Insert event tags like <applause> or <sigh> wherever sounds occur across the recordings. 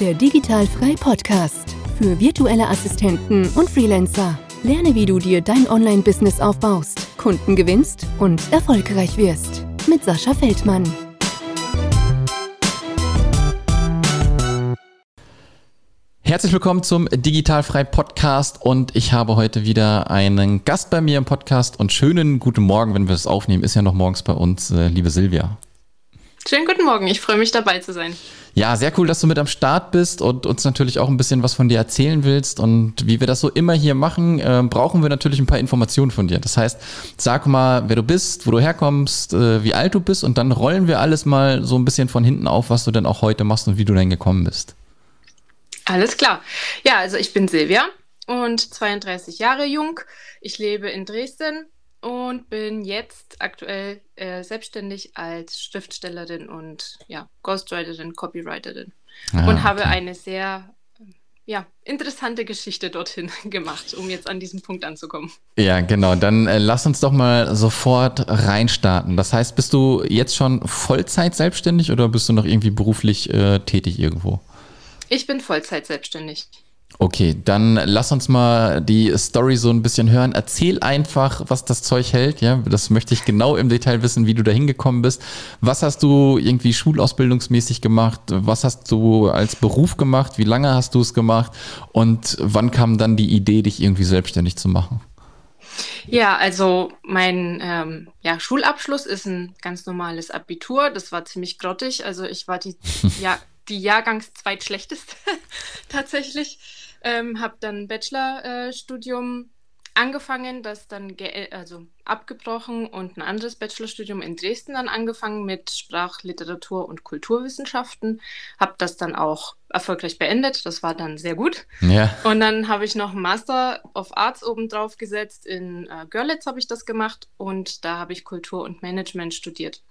der Digitalfrei Podcast für virtuelle Assistenten und Freelancer. Lerne, wie du dir dein Online-Business aufbaust, Kunden gewinnst und erfolgreich wirst. Mit Sascha Feldmann. Herzlich willkommen zum Digitalfrei Podcast und ich habe heute wieder einen Gast bei mir im Podcast und schönen guten Morgen, wenn wir es aufnehmen. Ist ja noch morgens bei uns, äh, liebe Silvia. Schönen guten Morgen, ich freue mich dabei zu sein. Ja, sehr cool, dass du mit am Start bist und uns natürlich auch ein bisschen was von dir erzählen willst. Und wie wir das so immer hier machen, äh, brauchen wir natürlich ein paar Informationen von dir. Das heißt, sag mal, wer du bist, wo du herkommst, äh, wie alt du bist und dann rollen wir alles mal so ein bisschen von hinten auf, was du denn auch heute machst und wie du denn gekommen bist. Alles klar. Ja, also ich bin Silvia und 32 Jahre jung. Ich lebe in Dresden und bin jetzt aktuell äh, selbstständig als Schriftstellerin und ja, Ghostwriterin, Copywriterin ah, und habe eine sehr ja, interessante Geschichte dorthin <laughs> gemacht, um jetzt an diesen Punkt anzukommen. Ja, genau. Dann äh, lass uns doch mal sofort reinstarten. Das heißt, bist du jetzt schon Vollzeit selbstständig oder bist du noch irgendwie beruflich äh, tätig irgendwo? Ich bin Vollzeit selbstständig. Okay, dann lass uns mal die Story so ein bisschen hören. Erzähl einfach, was das Zeug hält. Ja, das möchte ich genau im Detail wissen, wie du da hingekommen bist. Was hast du irgendwie schulausbildungsmäßig gemacht? Was hast du als Beruf gemacht? Wie lange hast du es gemacht? Und wann kam dann die Idee, dich irgendwie selbstständig zu machen? Ja, also mein ähm, ja, Schulabschluss ist ein ganz normales Abitur. Das war ziemlich grottig. Also ich war die, <laughs> ja, die Jahrgangs zweitschlechteste <laughs> tatsächlich. Ähm, habe dann Bachelorstudium äh, angefangen, das dann also abgebrochen und ein anderes Bachelorstudium in Dresden dann angefangen mit Sprach-, Literatur und Kulturwissenschaften. Habe das dann auch erfolgreich beendet. Das war dann sehr gut. Ja. Und dann habe ich noch einen Master of Arts obendrauf gesetzt. In äh, Görlitz habe ich das gemacht und da habe ich Kultur und Management studiert.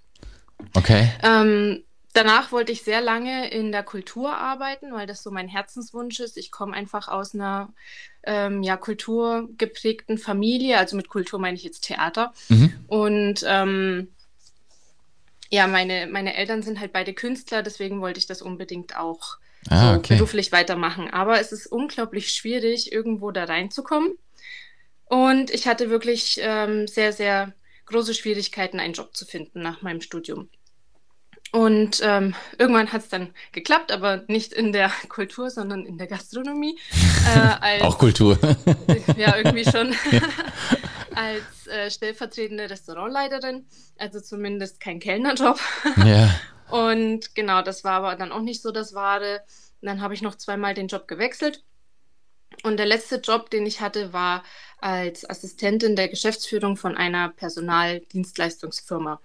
Okay. Ähm, Danach wollte ich sehr lange in der Kultur arbeiten, weil das so mein Herzenswunsch ist. Ich komme einfach aus einer ähm, ja, kulturgeprägten Familie. Also mit Kultur meine ich jetzt Theater. Mhm. Und ähm, ja, meine, meine Eltern sind halt beide Künstler, deswegen wollte ich das unbedingt auch ah, so okay. beruflich weitermachen. Aber es ist unglaublich schwierig, irgendwo da reinzukommen. Und ich hatte wirklich ähm, sehr, sehr große Schwierigkeiten, einen Job zu finden nach meinem Studium. Und ähm, irgendwann hat es dann geklappt, aber nicht in der <laughs> Kultur, sondern in der Gastronomie. Äh, <laughs> als, Auch Kultur. <laughs> ja, irgendwie schon. als äh, stellvertretende Restaurantleiterin, also zumindest kein Kellnerjob. ja. Und genau, das war aber dann auch nicht so das Wahre. Und dann habe ich noch zweimal den Job gewechselt. Und der letzte Job, den ich hatte, war als Assistentin der Geschäftsführung von einer Personaldienstleistungsfirma.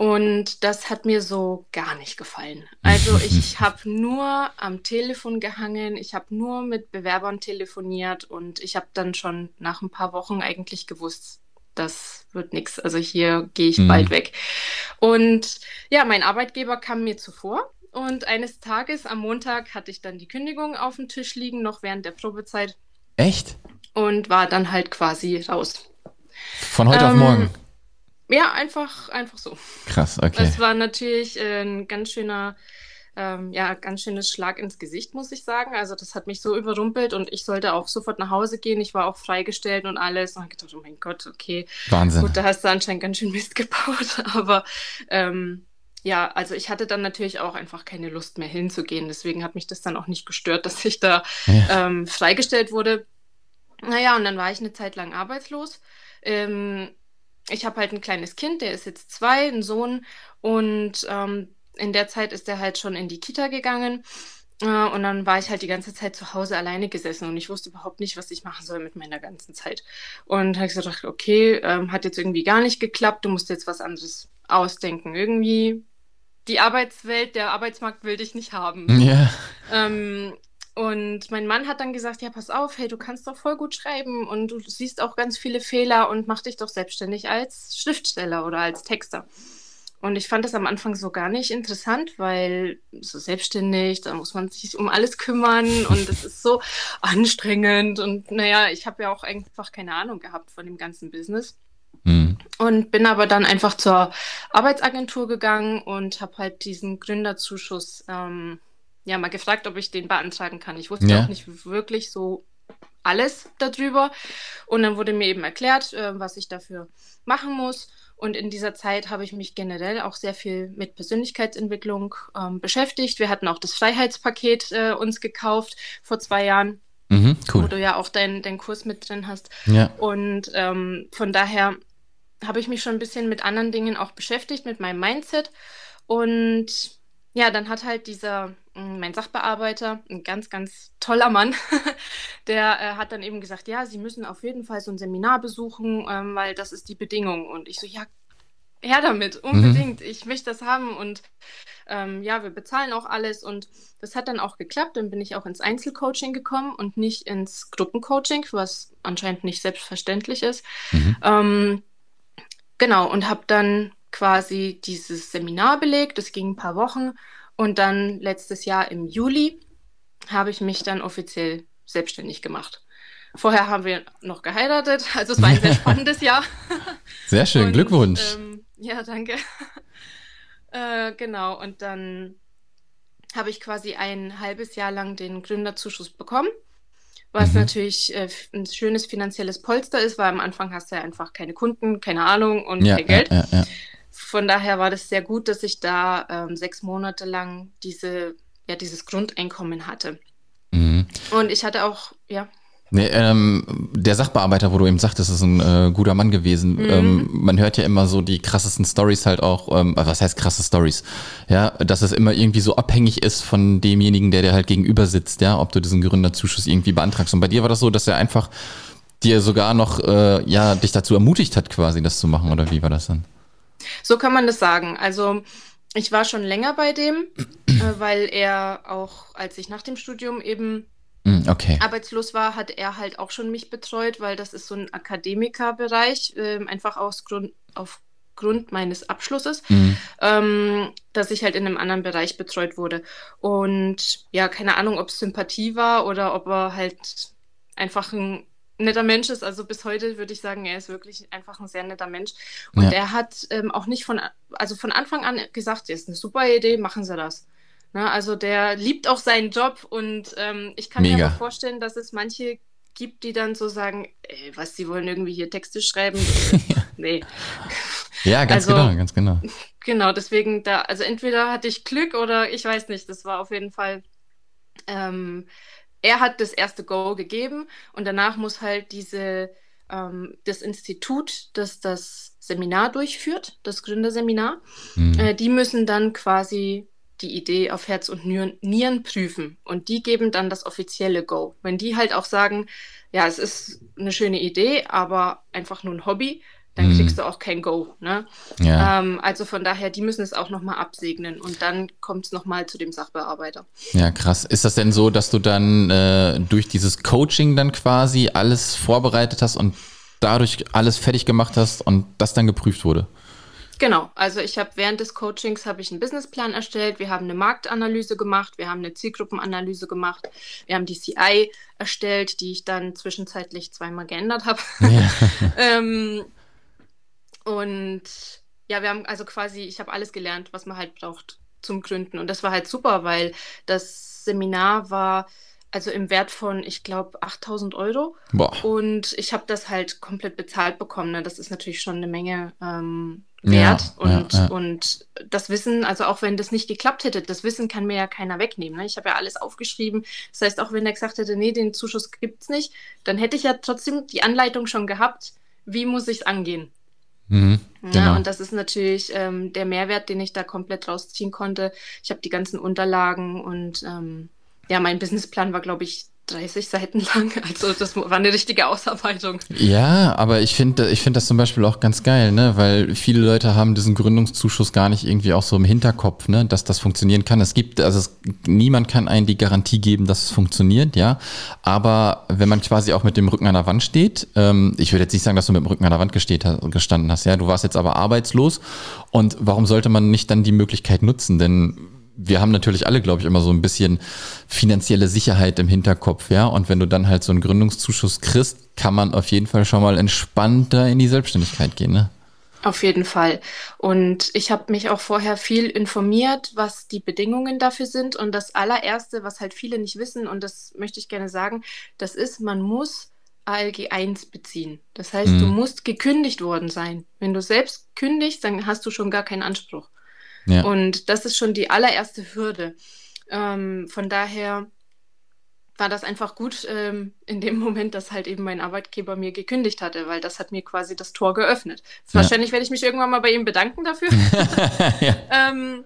Und das hat mir so gar nicht gefallen. Also <laughs> ich habe nur am Telefon gehangen, ich habe nur mit Bewerbern telefoniert und ich habe dann schon nach ein paar Wochen eigentlich gewusst, das wird nichts. Also hier gehe ich mhm. bald weg. Und ja, mein Arbeitgeber kam mir zuvor. Und eines Tages am Montag hatte ich dann die Kündigung auf dem Tisch liegen, noch während der Probezeit. Echt? Und war dann halt quasi raus. Von heute ähm, auf morgen? Ja, einfach, einfach so. Krass, okay. Es war natürlich äh, ein ganz schöner, ähm, ja, ganz schönes Schlag ins Gesicht, muss ich sagen. Also das hat mich so überrumpelt und ich sollte auch sofort nach Hause gehen. Ich war auch freigestellt und alles. Und ich gedacht, oh mein Gott, okay. Wahnsinn. Gut, da hast du anscheinend ganz schön Mist <laughs> gebaut. Aber ähm, ja, also ich hatte dann natürlich auch einfach keine Lust mehr hinzugehen. Deswegen hat mich das dann auch nicht gestört, <laughs> dass ich da ja. ähm, freigestellt wurde. Naja, und dann war ich eine Zeit lang arbeitslos. Ähm, ich habe halt ein kleines Kind, der ist jetzt zwei, ein Sohn. Und ähm, in der Zeit ist er halt schon in die Kita gegangen. Äh, und dann war ich halt die ganze Zeit zu Hause alleine gesessen und ich wusste überhaupt nicht, was ich machen soll mit meiner ganzen Zeit. Und habe ich gedacht, okay, ähm, hat jetzt irgendwie gar nicht geklappt, du musst jetzt was anderes ausdenken. Irgendwie die Arbeitswelt, der Arbeitsmarkt will dich nicht haben. Ja. Ähm, und mein Mann hat dann gesagt, ja, pass auf, hey, du kannst doch voll gut schreiben und du siehst auch ganz viele Fehler und mach dich doch selbstständig als Schriftsteller oder als Texter. Und ich fand das am Anfang so gar nicht interessant, weil so selbstständig, da muss man sich um alles kümmern und es ist so <laughs> anstrengend. Und naja, ich habe ja auch einfach keine Ahnung gehabt von dem ganzen Business. Mhm. Und bin aber dann einfach zur Arbeitsagentur gegangen und habe halt diesen Gründerzuschuss ähm, ja mal gefragt, ob ich den beantragen kann. Ich wusste Ja. auch nicht wirklich so alles darüber. Und dann wurde mir eben erklärt, äh, was ich dafür machen muss. Und in dieser Zeit habe ich mich generell auch sehr viel mit Persönlichkeitsentwicklung ähm, beschäftigt. Wir hatten auch das Freiheitspaket äh, uns gekauft vor zwei Jahren, Mhm, wo cool. du ja auch deinen dein Kurs mit drin hast. Ja. Und ähm, von daher habe ich mich schon ein bisschen mit anderen Dingen auch beschäftigt, mit meinem Mindset. Und ja, dann hat halt dieser, mein Sachbearbeiter, ein ganz, ganz toller Mann, <laughs> der äh, hat dann eben gesagt, ja, Sie müssen auf jeden Fall so ein Seminar besuchen, ähm, weil das ist die Bedingung. Und ich so, ja, her damit, unbedingt. Ich möchte das haben und ähm, ja, wir bezahlen auch alles und das hat dann auch geklappt. Dann bin ich auch ins Einzelcoaching gekommen und nicht ins Gruppencoaching, was anscheinend nicht selbstverständlich ist. Mhm. Ähm, genau, und habe dann quasi dieses Seminar belegt. Das ging ein paar Wochen und dann letztes Jahr im Juli habe ich mich dann offiziell selbstständig gemacht. Vorher haben wir noch geheiratet, <laughs> also es war ein sehr spannendes Jahr. <laughs> Sehr schön, Und, Glückwunsch. Ähm, ja, danke. <laughs> äh, genau, und dann habe ich quasi ein halbes Jahr lang den Gründerzuschuss bekommen, was Mhm. natürlich äh, ein schönes finanzielles Polster ist, weil am Anfang hast du ja einfach keine Kunden, keine Ahnung und ja, kein Geld. ja, ja, ja. Von daher war das sehr gut, dass ich da ähm, sechs Monate lang diese, ja, dieses Grundeinkommen hatte. Mhm. Und ich hatte auch, ja, Nee, ähm, der Sachbearbeiter, wo du eben sagtest, ist ein äh, guter Mann gewesen. Mhm. Ähm, man hört ja immer so die krassesten Stories halt auch, ähm, äh, was heißt krasse Stories? Ja, dass es immer irgendwie so abhängig ist von demjenigen, der dir halt gegenüber sitzt, ja, ob du diesen Gründerzuschuss irgendwie beantragst. Und bei dir war das so, dass er einfach dir sogar noch, äh, ja, dich dazu ermutigt hat, quasi das zu machen, oder wie war das dann? So kann man das sagen. Also ich war schon länger bei dem, <clears throat> äh, weil er auch, als ich nach dem Studium eben Mhm, okay. arbeitslos war, hat er halt auch schon mich betreut, weil das ist so ein Akademikerbereich, ähm, einfach aus Grund, aufgrund meines Abschlusses, Mhm. ähm, dass ich halt in einem anderen Bereich betreut wurde. Und ja, keine Ahnung, ob es Sympathie war oder ob er halt einfach ein netter Mensch ist. Also bis heute würde ich sagen, er ist wirklich einfach ein sehr netter Mensch. Und Ja. er hat ähm, auch nicht von, also von Anfang an gesagt, das ist eine super Idee, machen Sie das. Ne, also der liebt auch seinen Job und ähm, ich kann mir Mega. aber vorstellen, dass es manche gibt, die dann so sagen, ey, was, sie wollen irgendwie hier Texte schreiben? <laughs> nee. Ja, ganz also- genau, ganz genau. Genau, deswegen da, also entweder hatte ich Glück oder ich weiß nicht, das war auf jeden Fall, ähm, er hat das erste Go gegeben und danach muss halt diese, ähm, das Institut, das das Seminar durchführt, das Gründerseminar, Mhm. äh, die müssen dann quasi die Idee auf Herz und Nieren, Nieren prüfen und die geben dann das offizielle Go. Wenn die halt auch sagen, ja, es ist eine schöne Idee, aber einfach nur ein Hobby, dann Mhm. kriegst du auch kein Go. Ne? Ja, Ähm, also von daher, die müssen es auch nochmal absegnen und dann kommt es nochmal zu dem Sachbearbeiter. ja, krass. Ist das denn so, dass du dann äh, durch dieses Coaching dann quasi alles vorbereitet hast und dadurch alles fertig gemacht hast und das dann geprüft wurde? Genau, also ich habe während des Coachings habe ich einen Businessplan erstellt, wir haben eine Marktanalyse gemacht, wir haben eine Zielgruppenanalyse gemacht, wir haben die CI erstellt, die ich dann zwischenzeitlich zweimal geändert habe. Ja. <laughs> ähm, und ja, wir haben also quasi, ich habe alles gelernt, was man halt braucht zum Gründen. Und das war halt super, weil das Seminar war also im Wert von, ich glaube, 8000 Euro. Boah. Und ich habe das halt komplett bezahlt bekommen. Ne? Das ist natürlich schon eine Menge ähm, Ja, wert. ja, und, ja. und das Wissen, also auch wenn das nicht geklappt hätte, das Wissen kann mir ja keiner wegnehmen. Ne? Ich habe ja alles aufgeschrieben. Das heißt, auch wenn er gesagt hätte, nee, den Zuschuss gibt es nicht, dann hätte ich ja trotzdem die Anleitung schon gehabt, wie muss ich es angehen. Mhm, Ja, genau. und das ist natürlich ähm, der Mehrwert, den ich da komplett rausziehen konnte. Ich habe die ganzen Unterlagen und ähm, ja, mein Businessplan war, glaube ich, 30 Seiten lang. <laughs> Also das war eine richtige Ausarbeitung. Ja, aber ich finde ich finde das zum Beispiel auch ganz geil, ne? Weil viele Leute haben diesen Gründungszuschuss gar nicht irgendwie auch so im Hinterkopf, ne? Dass das funktionieren kann. Es gibt, also es, niemand kann einen die Garantie geben, dass es funktioniert, ja. Aber wenn man quasi auch mit dem Rücken an der Wand steht, ähm, ich würde jetzt nicht sagen, dass du mit dem Rücken an der Wand gestanden hast, ja. Du warst jetzt aber arbeitslos. Und warum sollte man nicht dann die Möglichkeit nutzen? Denn wir haben natürlich alle, glaube ich, immer so ein bisschen finanzielle Sicherheit im Hinterkopf, ja. Und wenn du dann halt so einen Gründungszuschuss kriegst, kann man auf jeden Fall schon mal entspannter in die Selbstständigkeit gehen, ne? Auf jeden Fall. Und ich habe mich auch vorher viel informiert, was die Bedingungen dafür sind. Und das allererste, was halt viele nicht wissen, und das möchte ich gerne sagen, das ist, man muss ALG 1 beziehen. Das heißt, mhm. du musst gekündigt worden sein. Wenn du selbst kündigst, dann hast du schon gar keinen Anspruch. Ja. Und das ist schon die allererste Hürde. Ähm, von daher war das einfach gut ähm, in dem Moment, dass halt eben mein Arbeitgeber mir gekündigt hatte, weil das hat mir quasi das Tor geöffnet. Ja. Wahrscheinlich werde ich mich irgendwann mal bei ihm bedanken dafür. <laughs> ja. ähm,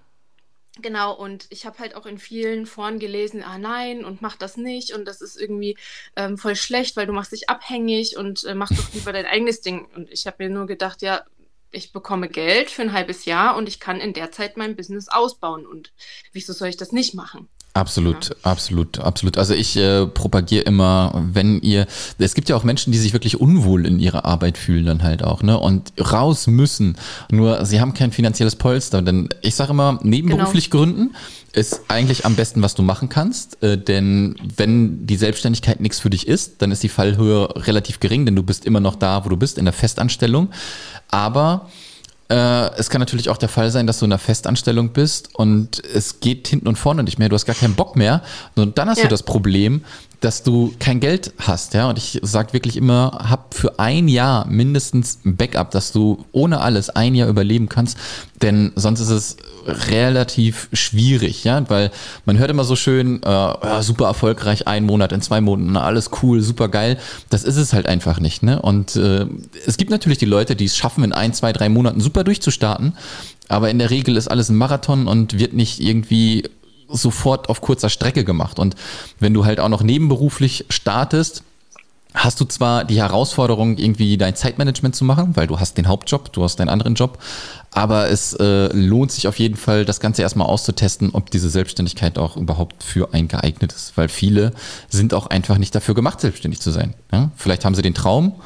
genau, und ich habe halt auch in vielen Foren gelesen, ah nein, und mach das nicht und das ist irgendwie ähm, voll schlecht, weil du machst dich abhängig und äh, mach doch lieber dein eigenes Ding. Und ich habe mir nur gedacht, ja, ich bekomme Geld für ein halbes Jahr und ich kann in der Zeit mein Business ausbauen. Und wieso soll ich das nicht machen? Absolut, ja. absolut, absolut. Also ich äh, propagiere immer, wenn ihr, es gibt ja auch Menschen, die sich wirklich unwohl in ihrer Arbeit fühlen dann halt auch, ne? Und raus müssen. Nur sie haben kein finanzielles Polster. Denn ich sage immer, nebenberuflich genau. gründen ist eigentlich am besten, was du machen kannst. Äh, denn wenn die Selbstständigkeit nichts für dich ist, dann ist die Fallhöhe relativ gering, denn du bist immer noch da, wo du bist, in der Festanstellung. Aber es kann natürlich auch der Fall sein, dass du in einer Festanstellung bist und es geht hinten und vorne nicht mehr. Du hast gar keinen Bock mehr. Und dann hast ja. du das Problem, dass du kein Geld hast, ja. Und ich sage wirklich immer, hab für ein Jahr mindestens ein Backup, dass du ohne alles ein Jahr überleben kannst, denn sonst ist es relativ schwierig, ja, weil man hört immer so schön, äh, ja, super erfolgreich, ein Monat, in zwei Monaten, alles cool, super geil. Das ist es halt einfach nicht, ne? Und äh, es gibt natürlich die Leute, die es schaffen, in ein, zwei, drei Monaten super durchzustarten. Aber in der Regel ist alles ein Marathon und wird nicht irgendwie sofort auf kurzer Strecke gemacht. Und wenn du halt auch noch nebenberuflich startest, hast du zwar die Herausforderung, irgendwie dein Zeitmanagement zu machen, weil du hast den Hauptjob, du hast deinen anderen Job, aber es äh, lohnt sich auf jeden Fall, das Ganze erstmal auszutesten, ob diese Selbstständigkeit auch überhaupt für einen geeignet ist, weil viele sind auch einfach nicht dafür gemacht, selbstständig zu sein. Ja? Vielleicht haben sie den Traum,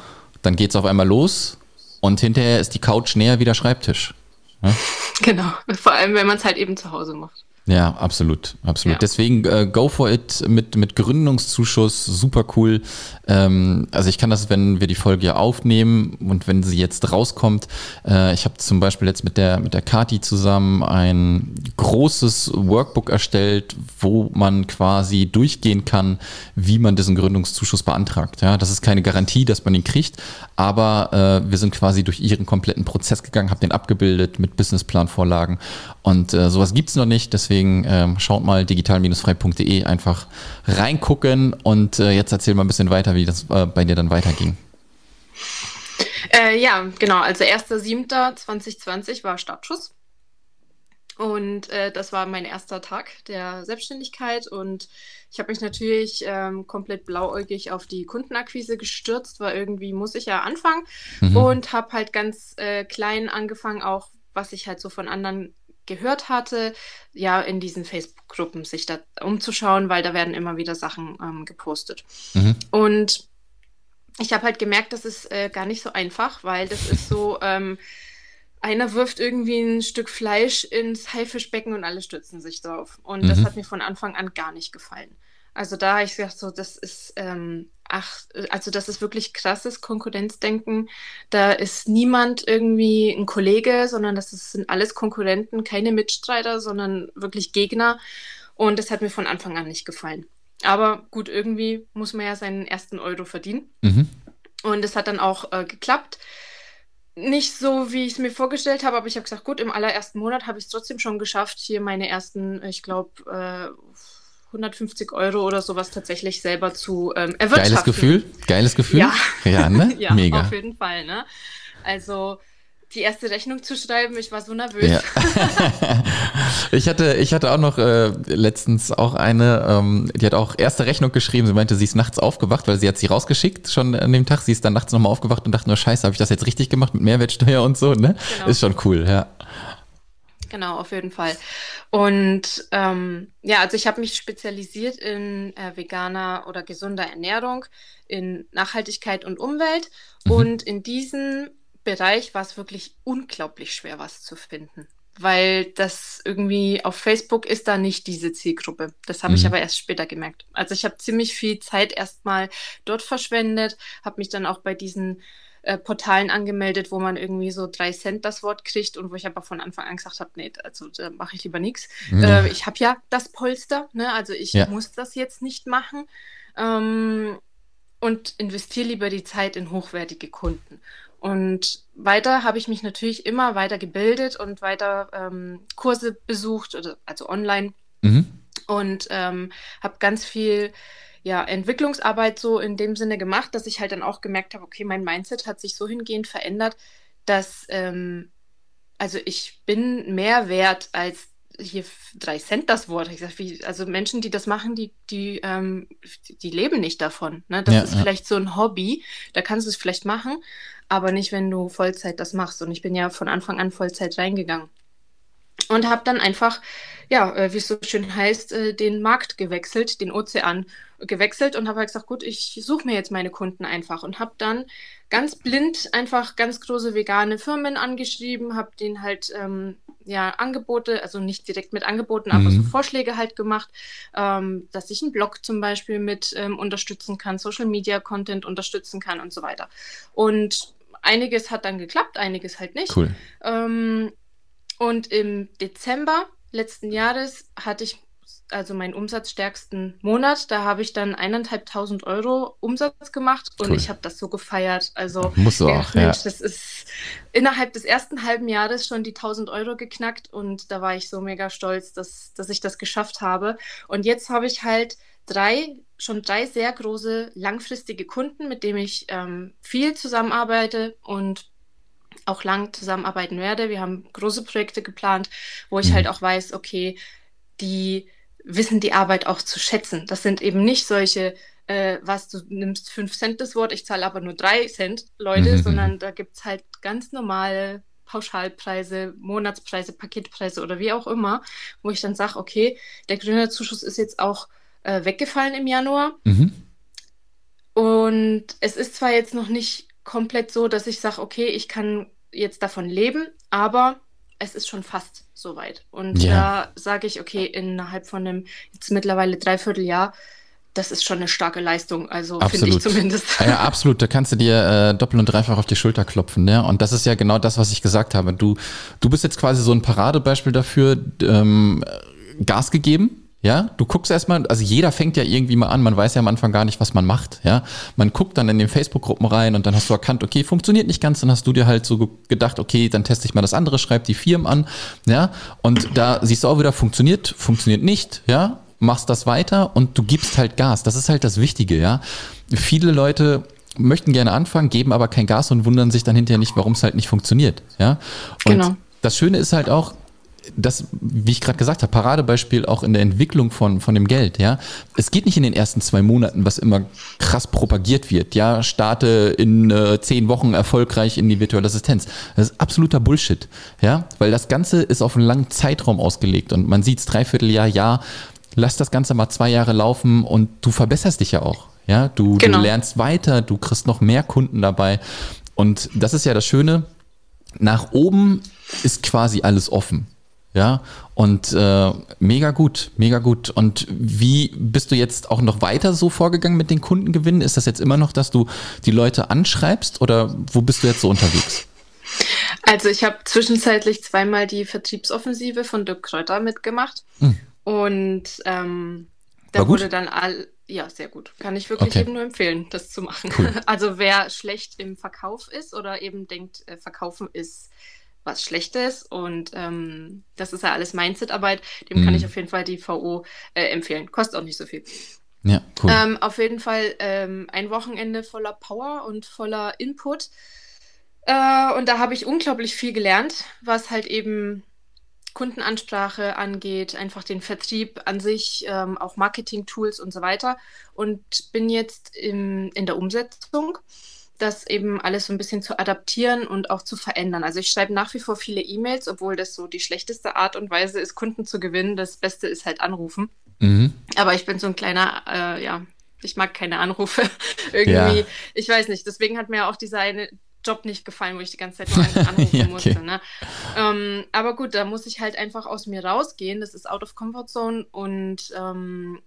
dann geht es auf einmal los und hinterher ist die Couch näher wie der Schreibtisch. Ja? Genau, vor allem wenn man es halt eben zu Hause macht. Ja, absolut, absolut. Ja. Deswegen äh, go for it mit, mit Gründungszuschuss, super cool. Ähm, also ich kann das, wenn wir die Folge ja aufnehmen und wenn sie jetzt rauskommt, äh, ich habe zum Beispiel jetzt mit der, mit der Kati zusammen ein großes Workbook erstellt, wo man quasi durchgehen kann, wie man diesen Gründungszuschuss beantragt. Ja, das ist keine Garantie, dass man ihn kriegt, aber äh, wir sind quasi durch ihren kompletten Prozess gegangen, habe den abgebildet mit Businessplanvorlagen und äh, sowas gibt's noch nicht, deswegen ähm, schaut mal digital-frei.de einfach reingucken und äh, jetzt erzähl mal ein bisschen weiter, wie das äh, bei dir dann weiterging. Äh, ja, genau. Also 1.7.2020 war Startschuss. Und äh, das war mein erster Tag der Selbstständigkeit. Und ich habe mich natürlich ähm, komplett blauäugig auf die Kundenakquise gestürzt, weil irgendwie muss ich ja anfangen. Mhm. Und habe halt ganz äh, klein angefangen, auch was ich halt so von anderen gehört hatte, ja, in diesen Facebook-Gruppen sich da umzuschauen, weil da werden immer wieder Sachen ähm, gepostet. Mhm. Und ich habe halt gemerkt, das ist äh, gar nicht so einfach, weil das ist so, <laughs> ähm, einer wirft irgendwie ein Stück Fleisch ins Haifischbecken und alle stürzen sich drauf. Und mhm. das hat mir von Anfang an gar nicht gefallen. Also da habe ich gesagt, so, das ist, ähm, ach, also das ist wirklich krasses Konkurrenzdenken. Da ist niemand irgendwie ein Kollege, sondern das ist, sind alles Konkurrenten, keine Mitstreiter, sondern wirklich Gegner. Und das hat mir von Anfang an nicht gefallen. Aber gut, irgendwie muss man ja seinen ersten Euro verdienen. Mhm. Und es hat dann auch äh, geklappt. Nicht so, wie ich es mir vorgestellt habe, aber ich habe gesagt, gut, im allerersten Monat habe ich es trotzdem schon geschafft, hier meine ersten, ich glaube, äh, 150 Euro oder sowas tatsächlich selber zu ähm, erwirtschaften. Geiles Gefühl, geiles Gefühl. Ja, ja, ne? <laughs> ja Mega. auf jeden Fall. Ne? Also die erste Rechnung zu schreiben, ich war so nervös. Ja. <laughs> ich, hatte, ich hatte auch noch äh, letztens auch eine, ähm, die hat auch erste Rechnung geschrieben. Sie meinte, sie ist nachts aufgewacht, weil sie hat sie rausgeschickt schon an dem Tag. Sie ist dann nachts nochmal aufgewacht und dachte nur, scheiße, habe ich das jetzt richtig gemacht mit Mehrwertsteuer und so, ne? Genau. Ist schon cool, ja. Genau, auf jeden Fall. Und ähm, ja, also ich habe mich spezialisiert in äh, veganer oder gesunder Ernährung, in Nachhaltigkeit und Umwelt. Mhm. Und in diesem Bereich war es wirklich unglaublich schwer, was zu finden. Weil das irgendwie auf Facebook ist da nicht diese Zielgruppe. Das habe mhm. ich aber erst später gemerkt. Also ich habe ziemlich viel Zeit erstmal dort verschwendet, habe mich dann auch bei diesen äh, Portalen angemeldet, wo man irgendwie so drei Cent das Wort kriegt und wo ich aber von Anfang an gesagt habe, nee, also da mache ich lieber nichts. Ja. Äh, ich habe ja das Polster, ne? also ich ja. muss das jetzt nicht machen ähm, und investiere lieber die Zeit in hochwertige Kunden. Und weiter habe ich mich natürlich immer weiter gebildet und weiter ähm, Kurse besucht, also online. Mhm. Und ähm, habe ganz viel ja, Entwicklungsarbeit so in dem Sinne gemacht, dass ich halt dann auch gemerkt habe, okay, mein Mindset hat sich so hingehend verändert, dass ähm, also ich bin mehr wert als hier drei Cent das Wort. Ich sag, wie, also Menschen, die das machen, die, die, ähm, die leben nicht davon. Ne? Das ja, ist ja. vielleicht so ein Hobby, da kannst du es vielleicht machen, aber nicht, wenn du Vollzeit das machst. Und ich bin ja von Anfang an Vollzeit reingegangen. Und habe dann einfach, ja, äh, wie es so schön heißt, äh, den Markt gewechselt, den Ozean gewechselt und habe halt gesagt, gut, ich suche mir jetzt meine Kunden einfach und habe dann ganz blind einfach ganz große vegane Firmen angeschrieben, habe denen halt ähm, ja Angebote, also nicht direkt mit Angeboten, aber so mhm. Vorschläge halt gemacht, ähm, dass ich einen Blog zum Beispiel mit ähm, unterstützen kann, Social Media Content unterstützen kann und so weiter. Und einiges hat dann geklappt, einiges halt nicht. Cool. Ähm, und im Dezember letzten Jahres hatte ich also meinen umsatzstärksten Monat. Da habe ich dann eineinhalbtausend Euro Umsatz gemacht und cool. ich habe das so gefeiert. Also Muss auch, Mensch, ja. das ist innerhalb des ersten halben Jahres schon die 1000 Euro geknackt und da war ich so mega stolz, dass, dass ich das geschafft habe. Und jetzt habe ich halt drei, schon drei sehr große langfristige Kunden, mit denen ich ähm, viel zusammenarbeite und auch lang zusammenarbeiten werde. Wir haben große Projekte geplant, wo ich mhm. halt auch weiß, okay, die wissen die Arbeit auch zu schätzen. Das sind eben nicht solche, äh, was du nimmst fünf Cent das Wort, ich zahle aber nur drei Cent Leute, mhm. sondern da gibt es halt ganz normale Pauschalpreise, Monatspreise, Paketpreise oder wie auch immer, wo ich dann sage, okay, der Gründerzuschuss ist jetzt auch äh, weggefallen im Januar. Mhm. Und es ist zwar jetzt noch nicht komplett so, dass ich sage, okay, ich kann jetzt davon leben, aber es ist schon fast soweit. Und ja. da sage ich, okay, innerhalb von einem jetzt mittlerweile Dreivierteljahr, das ist schon eine starke Leistung, also finde ich zumindest. Ja, ja, absolut. Da kannst du dir äh, doppelt und dreifach auf die Schulter klopfen. Ne? Und das ist ja genau das, was ich gesagt habe. Du, du bist jetzt quasi so ein Paradebeispiel dafür, ähm, Gas gegeben, ja, du guckst erstmal, also jeder fängt ja irgendwie mal an, man weiß ja am Anfang gar nicht, was man macht, ja. Man guckt dann in den Facebook-Gruppen rein und dann hast du erkannt, okay, funktioniert nicht ganz, dann hast du dir halt so gedacht, okay, dann teste ich mal das andere, schreib die Firmen an, ja. Und da siehst du auch wieder, funktioniert, funktioniert nicht, ja. Machst das weiter und du gibst halt Gas. Das ist halt das Wichtige, ja. Viele Leute möchten gerne anfangen, geben aber kein Gas und wundern sich dann hinterher nicht, warum es halt nicht funktioniert, ja. Und genau. das Schöne ist halt auch, das, wie ich gerade gesagt habe, Paradebeispiel auch in der Entwicklung von, von dem Geld, ja. Es geht nicht in den ersten zwei Monaten, was immer krass propagiert wird, ja. Starte in äh, zehn Wochen erfolgreich in die virtuelle Assistenz. Das ist absoluter Bullshit, ja. Weil das Ganze ist auf einen langen Zeitraum ausgelegt und man sieht es Dreivierteljahr, Jahr, lass das Ganze mal zwei Jahre laufen und du verbesserst dich ja auch, ja. Du, genau. du lernst weiter, du kriegst noch mehr Kunden dabei und das ist ja das Schöne, nach oben ist quasi alles offen. Ja, und äh, mega gut, mega gut. Und wie bist du jetzt auch noch weiter so vorgegangen mit den Kundengewinnen? Ist das jetzt immer noch, dass du die Leute anschreibst oder wo bist du jetzt so unterwegs? Also ich habe zwischenzeitlich zweimal die Vertriebsoffensive von Dirk Kräuter mitgemacht hm. und ähm, da wurde dann all, ja, sehr gut. Kann ich wirklich okay. eben nur empfehlen, das zu machen. Cool. <laughs> Also wer schlecht im Verkauf ist oder eben denkt, äh, Verkaufen ist was Schlechtes und ähm, das ist ja alles Mindset-Arbeit. Dem mhm. kann ich auf jeden Fall die VO äh, empfehlen. Kostet auch nicht so viel. Ja, cool. Ähm, auf jeden Fall ähm, ein Wochenende voller Power und voller Input. Äh, und da habe ich unglaublich viel gelernt, was halt eben Kundenansprache angeht, einfach den Vertrieb an sich, ähm, auch Marketing-Tools und so weiter. Und bin jetzt im, in der Umsetzung das eben alles so ein bisschen zu adaptieren und auch zu verändern. Also ich schreibe nach wie vor viele E-Mails, obwohl das so die schlechteste Art und Weise ist, Kunden zu gewinnen. Das Beste ist halt anrufen. Mhm. Aber ich bin so ein kleiner, äh, ja, ich mag keine Anrufe <laughs> irgendwie. Ja. Ich weiß nicht. Deswegen hat mir auch dieser eine Job nicht gefallen, wo ich die ganze Zeit nur <laughs> anrufen ja, okay. musste. Ne? Ähm, aber gut, da muss ich halt einfach aus mir rausgehen. Das ist out of comfort zone und ähm,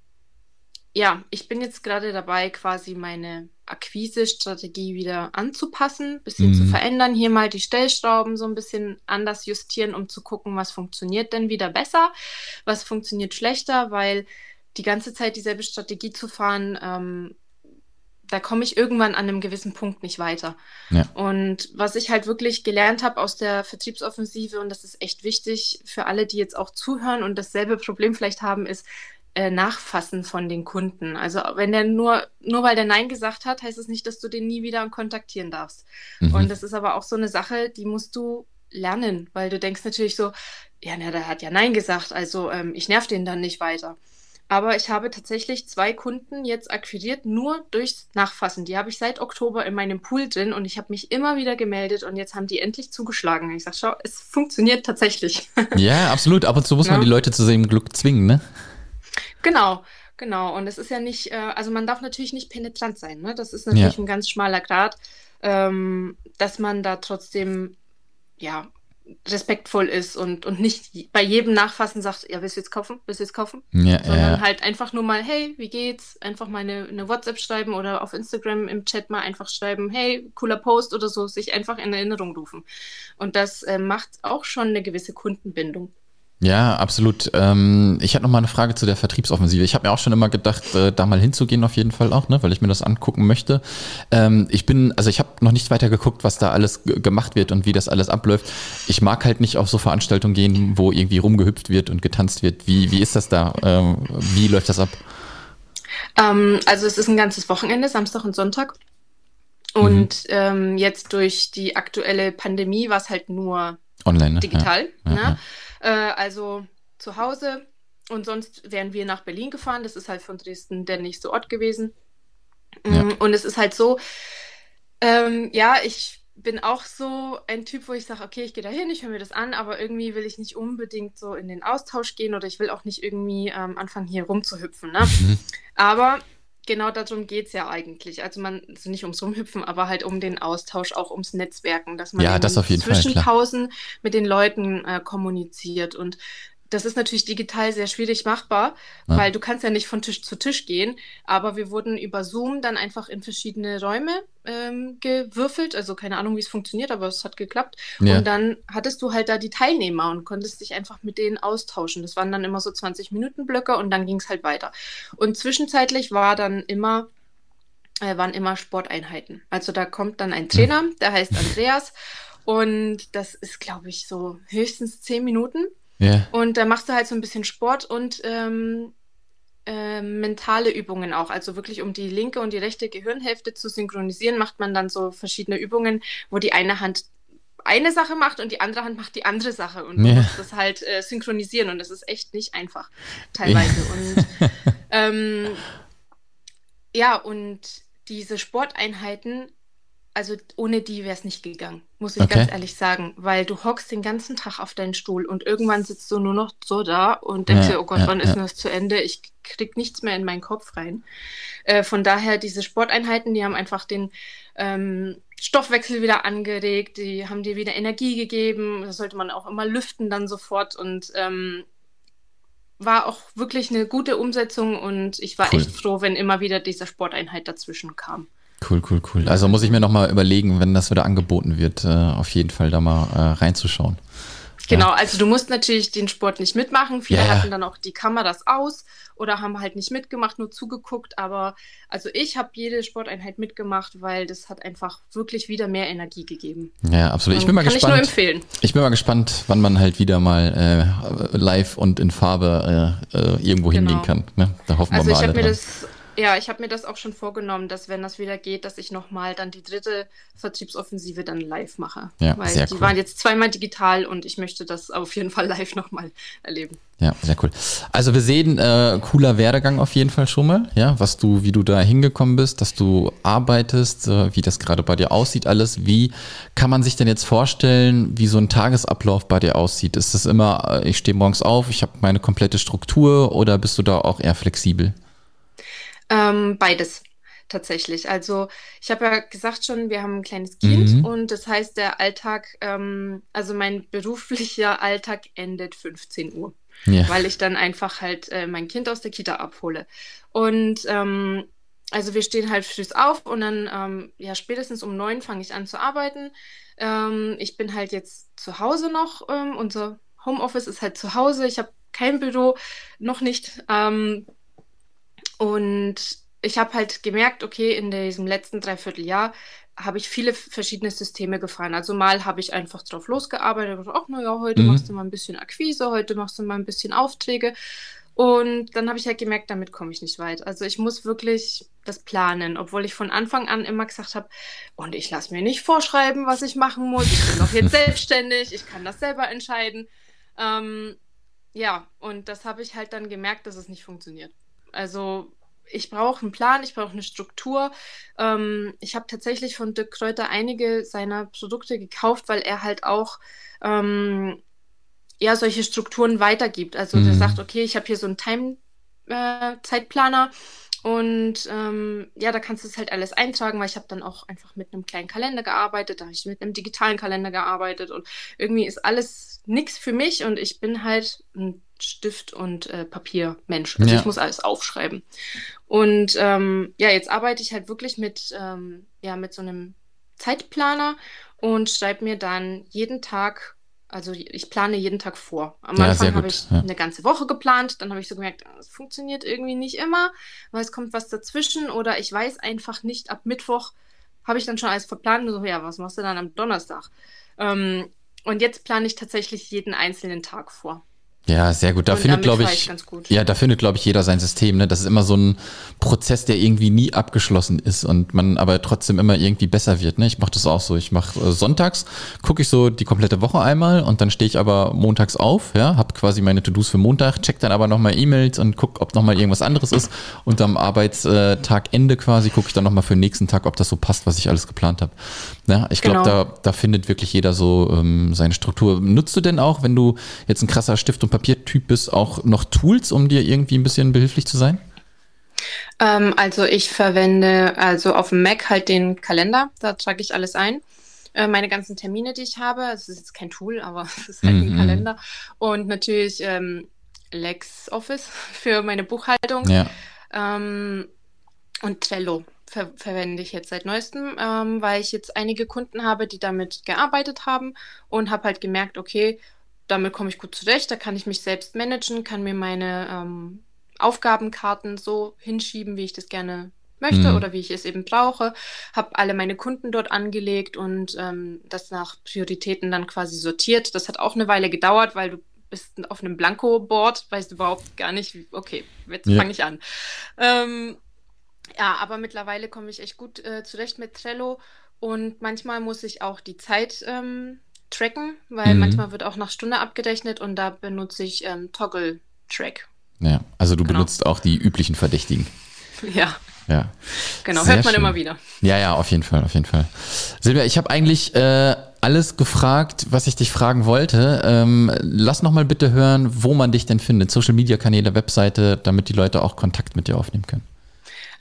ja, ich bin jetzt gerade dabei, quasi meine Akquise-Strategie wieder anzupassen, ein bisschen mhm. zu verändern, hier mal die Stellschrauben so ein bisschen anders justieren, um zu gucken, was funktioniert denn wieder besser, was funktioniert schlechter, weil die ganze Zeit dieselbe Strategie zu fahren, ähm, da komme ich irgendwann an einem gewissen Punkt nicht weiter. Ja. Und was ich halt wirklich gelernt habe aus der Vertriebsoffensive, und das ist echt wichtig für alle, die jetzt auch zuhören und dasselbe Problem vielleicht haben, ist, äh, Nachfassen von den Kunden. Also wenn der nur, nur weil der Nein gesagt hat, heißt es das nicht, dass du den nie wieder kontaktieren darfst. Mhm. Und das ist aber auch so eine Sache, die musst du lernen, weil du denkst natürlich so, ja, na, der hat ja Nein gesagt, also ähm, ich nerv den dann nicht weiter. Aber ich habe tatsächlich zwei Kunden jetzt akquiriert, nur durchs Nachfassen. Die habe ich seit Oktober in meinem Pool drin und ich habe mich immer wieder gemeldet und jetzt haben die endlich zugeschlagen. Ich sage, schau, es funktioniert tatsächlich. Ja, absolut. Ab und zu muss ja. man die Leute zu seinem Glück zwingen, ne? Genau, genau. Und es ist ja nicht, äh, also man darf natürlich nicht penetrant sein. Ne? Das ist natürlich ja. ein ganz schmaler Grad, ähm, dass man da trotzdem, ja, respektvoll ist und, und nicht bei jedem Nachfassen sagt, ja, willst du jetzt kaufen? Willst du jetzt kaufen? Ja, Sondern ja. halt einfach nur mal, hey, wie geht's? Einfach mal eine, eine, WhatsApp schreiben oder auf Instagram im Chat mal einfach schreiben, hey, cooler Post oder so, sich einfach in Erinnerung rufen. Und das äh, macht auch schon eine gewisse Kundenbindung. Ja, absolut. Ähm, ich hatte noch mal eine Frage zu der Vertriebsoffensive. Ich habe mir auch schon immer gedacht, äh, da mal hinzugehen auf jeden Fall auch, ne, weil ich mir das angucken möchte. Ähm, ich bin, also ich habe noch nicht weiter geguckt, was da alles gemacht wird und wie das alles abläuft. Ich mag halt nicht auf so Veranstaltungen gehen, wo irgendwie rumgehüpft wird und getanzt wird. Wie, wie ist das da? Ähm, wie läuft das ab? Ähm, also es ist ein ganzes Wochenende, Samstag und Sonntag. Und mhm. Ähm, jetzt durch die aktuelle Pandemie war es halt nur Online, ne? digital. Ja. Ne? Ja, äh, also zu Hause. Und sonst wären wir nach Berlin gefahren. Das ist halt von Dresden der nächste Ort gewesen. Ja. Mm, und es ist halt so, ähm, ja, ich bin auch so ein Typ, wo ich sage, okay, ich gehe da hin, ich höre mir das an, aber irgendwie will ich nicht unbedingt so in den Austausch gehen oder ich will auch nicht irgendwie ähm, anfangen, hier rumzuhüpfen. Ne? Mhm. Aber genau darum geht es ja eigentlich. Also man, also nicht ums Rumhüpfen, aber halt um den Austausch, auch ums Netzwerken, dass man ja, das auf jeden zwischen Fall, Pausen mit den Leuten äh, kommuniziert. Und das ist natürlich digital sehr schwierig machbar, ja. weil du kannst ja nicht von Tisch zu Tisch gehen. Aber wir wurden über Zoom dann einfach in verschiedene Räume ähm, gewürfelt. Also keine Ahnung, wie es funktioniert, aber es hat geklappt. Ja. Und dann hattest du halt da die Teilnehmer und konntest dich einfach mit denen austauschen. Das waren dann immer so 20 Minuten Blöcke und dann ging es halt weiter. Und zwischenzeitlich war dann immer äh, waren immer Sporteinheiten. Also da kommt dann ein Trainer, der heißt Andreas. Und das ist, glaube ich, so höchstens zehn Minuten. Yeah. Und da machst du halt so ein bisschen Sport und ähm, äh, mentale Übungen auch. Also wirklich, um die linke und die rechte Gehirnhälfte zu synchronisieren, macht man dann so verschiedene Übungen, wo die eine Hand eine Sache macht und die andere Hand macht die andere Sache und yeah. musst das halt äh, synchronisieren und das ist echt nicht einfach teilweise. und ähm, ja, und diese Sporteinheiten also ohne die wäre es nicht gegangen, muss ich okay. ganz ehrlich sagen, weil du hockst den ganzen Tag auf deinen Stuhl und irgendwann sitzt du nur noch so da und denkst ja, dir, oh Gott, ja, wann ja. ist denn das zu Ende? Ich krieg nichts mehr in meinen Kopf rein. Äh, von daher, diese Sporteinheiten, die haben einfach den ähm, Stoffwechsel wieder angeregt, die haben dir wieder Energie gegeben. Das sollte man auch immer lüften dann sofort und ähm, war auch wirklich eine gute Umsetzung und ich war cool. echt froh, wenn immer wieder diese Sporteinheit dazwischen kam. Cool, cool, cool. Also muss ich mir nochmal überlegen, wenn das wieder angeboten wird, äh, auf jeden Fall da mal äh, reinzuschauen. Genau, ja. also du musst natürlich den Sport nicht mitmachen. Viele ja. hatten dann auch die Kameras aus oder haben halt nicht mitgemacht, nur zugeguckt. Aber also ich habe jede Sporteinheit mitgemacht, weil das hat einfach wirklich wieder mehr Energie gegeben. Ja, absolut. Ich bin mal Kann gespannt. Ich nur empfehlen. Ich bin mal gespannt, wann man halt wieder mal äh, live und in Farbe äh, irgendwo genau. hingehen kann. Ne? Da hoffen also wir mal alle. Mir das ja, ich habe mir das auch schon vorgenommen, dass wenn das wieder geht, dass ich nochmal dann die dritte Vertriebsoffensive dann live mache. Ja, Weil sehr die cool. waren jetzt zweimal digital und ich möchte das auf jeden Fall live nochmal erleben. Ja, sehr cool. Also wir sehen äh, cooler Werdegang auf jeden Fall schon mal, ja, was du, wie du da hingekommen bist, dass du arbeitest, äh, wie das gerade bei dir aussieht, alles. Wie kann man sich denn jetzt vorstellen, wie so ein Tagesablauf bei dir aussieht? Ist das immer, äh, ich stehe morgens auf, ich habe meine komplette Struktur oder bist du da auch eher flexibel? Ähm, beides tatsächlich. Also ich habe ja gesagt schon, wir haben ein kleines Kind mhm. und das heißt, der Alltag, ähm, also mein beruflicher Alltag endet 15 Uhr. ja. weil ich dann einfach halt äh, mein Kind aus der Kita abhole. Und ähm, also wir stehen halt früh auf und dann, ähm, ja, spätestens um neun fange ich an zu arbeiten. Ähm, ich bin halt jetzt zu Hause noch. Ähm, unser Homeoffice ist halt zu Hause. Ich habe kein Büro, noch nicht. Ähm, und ich habe halt gemerkt, okay, in diesem letzten Dreivierteljahr habe ich viele verschiedene Systeme gefahren. Also mal habe ich einfach drauf losgearbeitet und ach, naja, heute mhm. machst du mal ein bisschen Akquise, heute machst du mal ein bisschen Aufträge. Und dann habe ich halt gemerkt, damit komme ich nicht weit. Also ich muss wirklich das planen, obwohl ich von Anfang an immer gesagt habe, und ich lasse mir nicht vorschreiben, was ich machen muss. Ich bin doch jetzt <laughs> selbstständig, ich kann das selber entscheiden. Ähm, ja, und das habe ich halt dann gemerkt, dass es nicht funktioniert. Also ich brauche einen Plan, ich brauche eine Struktur. Ähm, ich habe tatsächlich von Dirk Kräuter einige seiner Produkte gekauft, weil er halt auch ähm, ja solche Strukturen weitergibt. Also mhm. der sagt, okay, ich habe hier so einen Time-Zeitplaner. Äh, und ähm, ja, da kannst du es halt alles eintragen, weil ich habe dann auch einfach mit einem kleinen Kalender gearbeitet, da habe ich mit einem digitalen Kalender gearbeitet und irgendwie ist alles nichts für mich und ich bin halt ein Stift- und äh, Papiermensch. Also ja. ich muss alles aufschreiben. Und ähm, ja, jetzt arbeite ich halt wirklich mit, ähm, ja, mit so einem Zeitplaner und schreibe mir dann jeden Tag also ich plane jeden Tag vor. Am ja, Anfang habe ich ja. eine ganze Woche geplant, dann habe ich so gemerkt, es funktioniert irgendwie nicht immer, weil es kommt was dazwischen oder ich weiß einfach nicht, ab Mittwoch habe ich dann schon alles verplant und so, ja, was machst du dann am Donnerstag? Ähm, und jetzt plane ich tatsächlich jeden einzelnen Tag vor. Ja, sehr gut. Da findet, glaube ich, ich ja, da findet, glaube ich, jeder sein System. Ne? Das ist immer so ein Prozess, der irgendwie nie abgeschlossen ist und man aber trotzdem immer irgendwie besser wird. Ne? Ich mache das auch so. Ich mache äh, sonntags, gucke ich so die komplette Woche einmal und dann stehe ich aber montags auf, ja, habe quasi meine To-Dos für Montag, check dann aber nochmal E-Mails und guck, ob nochmal irgendwas anderes ist. Und am Arbeitstagende quasi gucke ich dann nochmal für den nächsten Tag, ob das so passt, was ich alles geplant habe. Ja, ich glaube, genau. da, da findet wirklich jeder so ähm, seine Struktur. Nutzt du denn auch, wenn du jetzt ein krasser Stift und Papiertyp bist, auch noch Tools, um dir irgendwie ein bisschen behilflich zu sein? Ähm, also ich verwende also auf dem Mac halt den Kalender, da trage ich alles ein. Äh, meine ganzen Termine, die ich habe, es ist jetzt kein Tool, aber <laughs> es ist halt mm -hmm. ein mhm. Kalender. Und natürlich ähm, LexOffice <laughs> für meine Buchhaltung. Ja. Ähm, und Trello ver verwende ich jetzt seit neuestem, ähm, weil ich jetzt einige Kunden habe, die damit gearbeitet haben und habe halt gemerkt, okay, damit komme ich gut zurecht, da kann ich mich selbst managen, kann mir meine ähm, Aufgabenkarten so hinschieben, wie ich das gerne möchte mhm. oder wie ich es eben brauche, habe alle meine Kunden dort angelegt und ähm, das nach Prioritäten dann quasi sortiert. Das hat auch eine Weile gedauert, weil du bist auf einem Blanko-Board, weißt überhaupt gar nicht, wie, okay, jetzt ja. fange ich an. Ähm, ja, aber mittlerweile komme ich echt gut äh, zurecht mit Trello und manchmal muss ich auch die Zeit ähm, tracken, weil mhm. manchmal wird auch nach Stunde abgerechnet und da benutze ich ähm, Toggle Track. Ja, also du genau. benutzt auch die üblichen Verdächtigen. <laughs> Ja. Ja. Genau, Sehr hört man schön. immer wieder. Ja, ja, auf jeden Fall, auf jeden Fall. Silvia, ich habe eigentlich äh, alles gefragt, was ich dich fragen wollte. Ähm, lass noch mal bitte hören, wo man dich denn findet. Social Media Kanäle, Webseite, damit die Leute auch Kontakt mit dir aufnehmen können.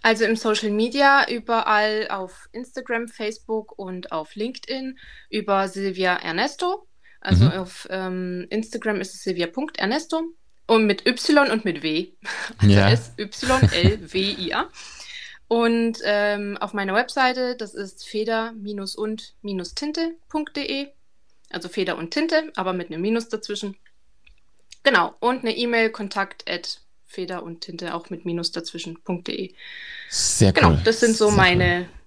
Also im Social Media überall auf Instagram, Facebook und auf LinkedIn über Silvia Ernesto. Also mhm. auf ähm, Instagram ist es silvia.ernesto und mit Y und mit W. <laughs> Also ja. S-Y-L-W-I-A. Und ähm, auf meiner Webseite, das ist feder-und-tinte.de. Also Feder und Tinte, aber mit einem Minus dazwischen. Genau. Und eine E-Mail kontakt at Feder und Tinte auch mit Minus dazwischen.de. Sehr genau, cool. Genau, das sind so Sehr meine, cool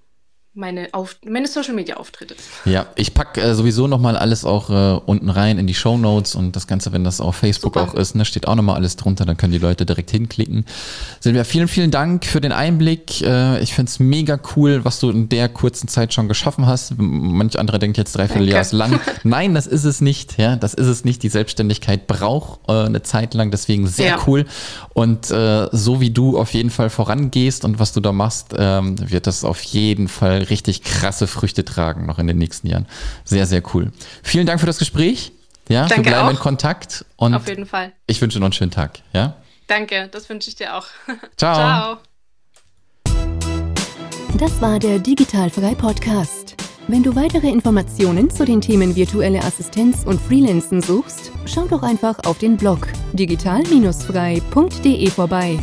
meine, Auf meine Social Media Auftritte. Ja, ich packe äh, sowieso nochmal alles auch äh, unten rein in die Show Notes und das Ganze, wenn das auf Facebook Super. auch ist, ne, steht auch nochmal alles drunter, dann können die Leute direkt hinklicken. Silvia, vielen, vielen Dank für den Einblick. Äh, ich finde es mega cool, was du in der kurzen Zeit schon geschaffen hast. Manch andere denkt jetzt dreiviertel Jahr ist lang. <laughs> Nein, das ist es nicht. Ja, das ist es nicht. Die Selbstständigkeit braucht äh, eine Zeit lang, deswegen sehr ja. cool. Und äh, so wie du auf jeden Fall vorangehst und was du da machst, ähm, wird das auf jeden Fall richtig krasse Früchte tragen noch in den nächsten Jahren. Sehr, sehr cool. Vielen Dank für das Gespräch. Ja, Danke wir bleiben auch. in Kontakt und auf jeden Fall. Ich wünsche noch einen schönen Tag. Ja. Danke, das wünsche ich dir auch. <laughs> Ciao. Ciao. Das war der Digitalfrei Podcast. Wenn du weitere Informationen zu den Themen virtuelle Assistenz und Freelancen suchst, schau doch einfach auf den Blog digital-frei.de vorbei.